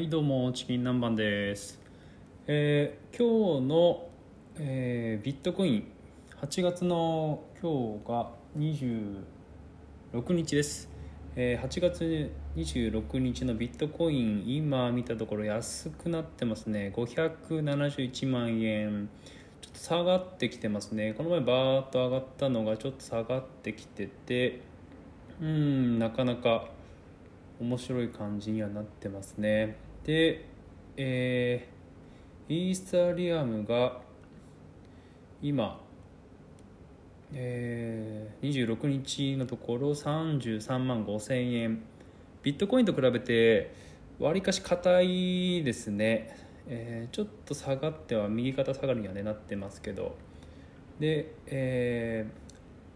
はいどうもチキン南蛮です、えー今日の、えービットコイン8月の今日が26日です、えー8月26日のビットコイン今見たところ安くなってますね。571万円。ちょっと下がってきてますね。この前バーッと上がったのがちょっと下がってきててうんなかなか面白い感じにはなってますね。でえーイースタリアムが今、えー26日のところ33万5000円。ビットコインと比べてわりかし硬いですね、えーちょっと下がっては右肩下がりには、ね、なってますけど。で、え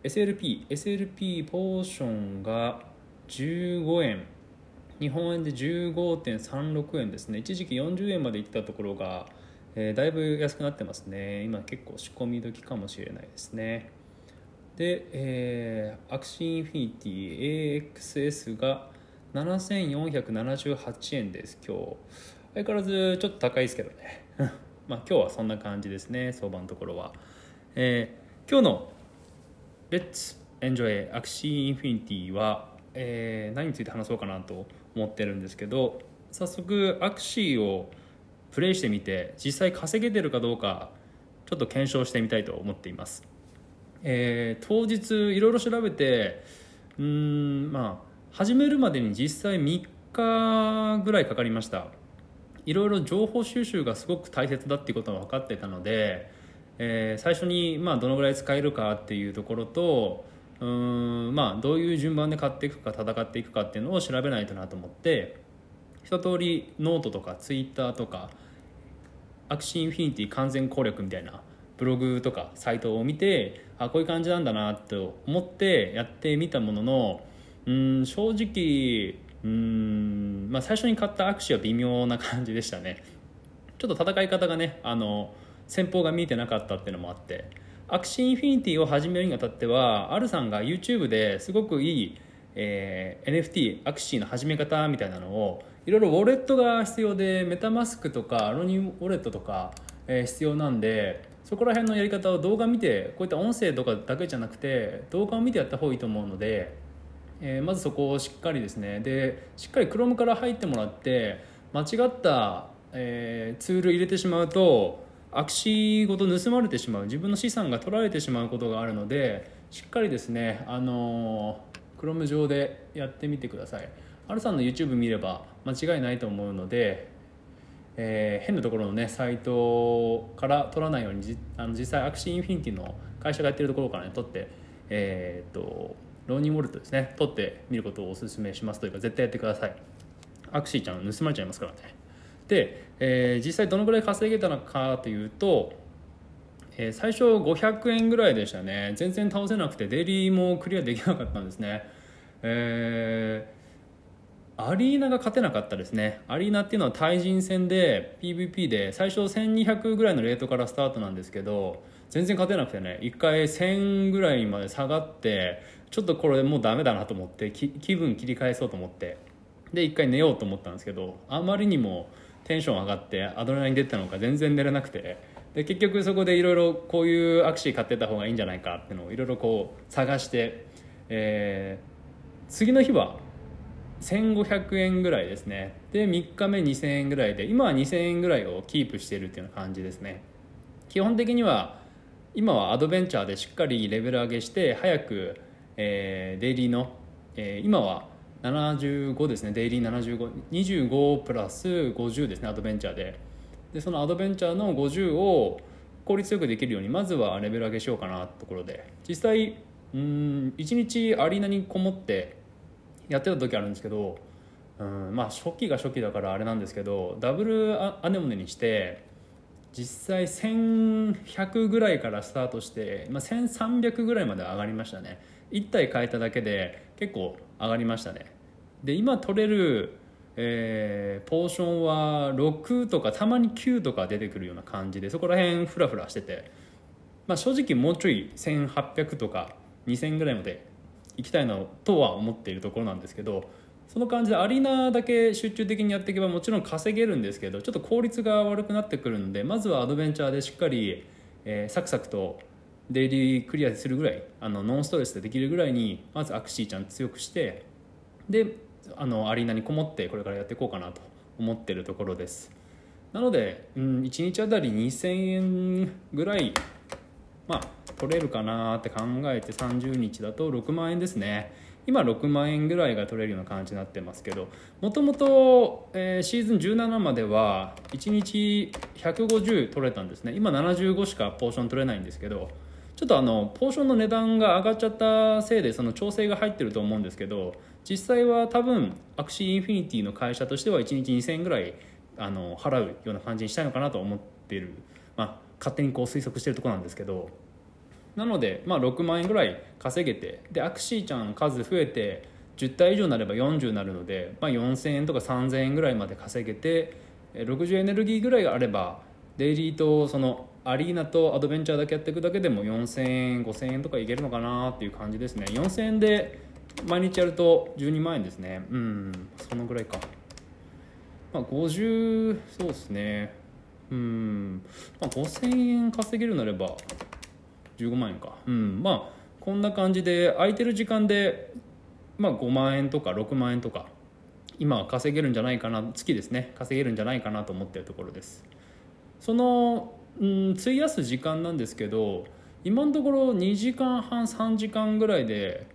ー SLP SLP ポーションが15円。日本円で15.36円ですね。一時期40円まで行ったところが、えーだいぶ安くなってますね。今結構仕込み時かもしれないですね。で、えー Axie Infinity AXS が7478円です今日。相変わらずちょっと高いですけどね。まあ今日はそんな感じですね相場のところは、えー今日の Let's enjoy Axie Infinity は、えー何について話そうかなと思ってるんですけど早速 Axie をプレイしてみて実際稼げてるかどうかちょっと検証してみたいと思っています、えー当日いろいろ調べてうんまあ始めるまでに実際3日ぐらいかかりました。いろいろ情報収集がすごく大切だっていうことは分かってたので、えー最初にまあどのぐらい使えるかっていうところとうーんまあどういう順番で買っていくか戦っていくかっていうのを調べないとなと思って一通りノートとか Twitter とか Axie Infinity 完全攻略みたいなブログとかサイトを見てあこういう感じなんだなと思ってやってみたもののうん正直うん、まあ、最初に買った Axie は微妙な感じでしたね。ちょっと戦い方がねあの戦法が見えてなかったっていうのもあって Axie Infinity を始めるにあたってはアルさんが YouTube ですごくいい、えー NFT Axie の始め方みたいなのをいろいろウォレットが必要で MetaMask とかあ Ronin ウォレットとか、えー必要なんでそこら辺のやり方を動画見てこういった音声とかだけじゃなくて動画を見てやった方がいいと思うのでえーまずそこをしっかりですね。でしっかり Chrome から入ってもらって間違った、えーツール入れてしまうと Axie ごと盗まれてしまう自分の資産が取られてしまうことがあるのでしっかりですねあのー Chrome 上でやってみてください。R さんの YouTube 見れば間違いないと思うのでえー変なところのねサイトから取らないようにじあの実際 Axie Infinity の会社がやってるところからね取ってえーっと Ronin ウォレットですね取ってみることをお勧めしますというか絶対やってください。アクシーちゃん盗まれちゃいますからね。で、えー実際どのぐらい稼げたのかというと、えー最初500円ぐらいでしたね。全然倒せなくてデリーもクリアできなかったんですね。えーアリーナが勝てなかったですね。アリーナっていうのは対人戦で PVP で最初1200ぐらいのレートからスタートなんですけど全然勝てなくてね1回1000ぐらいまで下がってちょっとこれもうダメだなと思って気分切り返そうと思ってで1回寝ようと思ったんですけどあまりにもテンション上がってアドレナリン出てたのか全然寝れなくて。で結局そこでいろいろこういうアクシー買ってた方がいいんじゃないかっていうのをいろいろこう探して、えー次の日は1500円ぐらいですね。で3日目2000円ぐらいで今は2000円ぐらいをキープしているっていうような感じですね。基本的には今はアドベンチャーでしっかりレベル上げして早く、えーデイリーの、えー今は75ですね。デイリー7525プラス50ですね。アドベンチャーで。でそのアドベンチャーの50を効率よくできるようにまずはレベル上げしようかなってところで。実際うん1日アリーナにこもってやってた時あるんですけどうんまあ初期が初期だからあれなんですけどダブルアアネモネにして実際1100ぐらいからスタートして、まあ、1300ぐらいまで上がりましたね。1体変えただけで結構上がりましたね。で今取れる、えーポーションは6とかたまに9とか出てくるような感じでそこら辺フラフラしてて、まあ、正直もうちょい1800とか2000ぐらいまで行きたいなとは思っているところなんですけどその感じでアリーナだけ集中的にやっていけばもちろん稼げるんですけどちょっと効率が悪くなってくるのでまずはアドベンチャーでしっかり、えー、サクサクとデイリークリアするぐらいあのノンストレスでできるぐらいにまずアクシーちゃん強くしてであのアリーナにこもってこれからやっていこうかなと思ってるところです。なので、うん、1日あたり2000円ぐらいまあ取れるかなって考えて30日だと6万円ですね。今6万円ぐらいが取れるような感じになってますけどもともとシーズン17までは1日150取れたんですね。今75しかポーション取れないんですけどちょっとあのポーションの値段が上がっちゃったせいでその調整が入ってると思うんですけど実際は多分 Axie Infinity の会社としては1日2000円ぐらいあの払うような感じにしたいのかなと思ってる、まあ、勝手にこう推測してるとこなんですけど。なので、まあ、6万円ぐらい稼げてで Axie ちゃん数増えて10体以上になれば40になるので、まあ、4000円とか3000円ぐらいまで稼げて60エネルギーぐらいがあればデイリーとそのアリーナとアドベンチャーだけやっていくだけでも4000円5000円とかいけるのかなっていう感じですね。4000円で毎日やると12万円ですね。うんそのぐらいか。まあ50そうですね。うんまあ5000円稼げるなれば15万円か。うんまあこんな感じで空いてる時間でまあ5万円とか6万円とか今は稼げるんじゃないかな月ですね。稼げるんじゃないかなと思ってるところです。そのうん費やす時間なんですけど今のところ2時間半3時間ぐらいで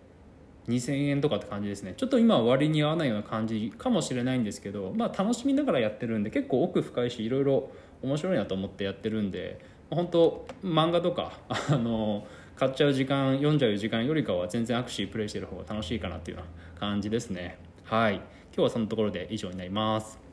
2000円とかって感じですね。ちょっと今は割に合わないような感じかもしれないんですけどまあ楽しみながらやってるんで結構奥深いしいろいろ面白いなと思ってやってるんで本当漫画とかあの買っちゃう時間読んじゃう時間よりかは全然アクシープレイしてる方が楽しいかなっていうような感じですね。はい。今日はそのところで以上になります。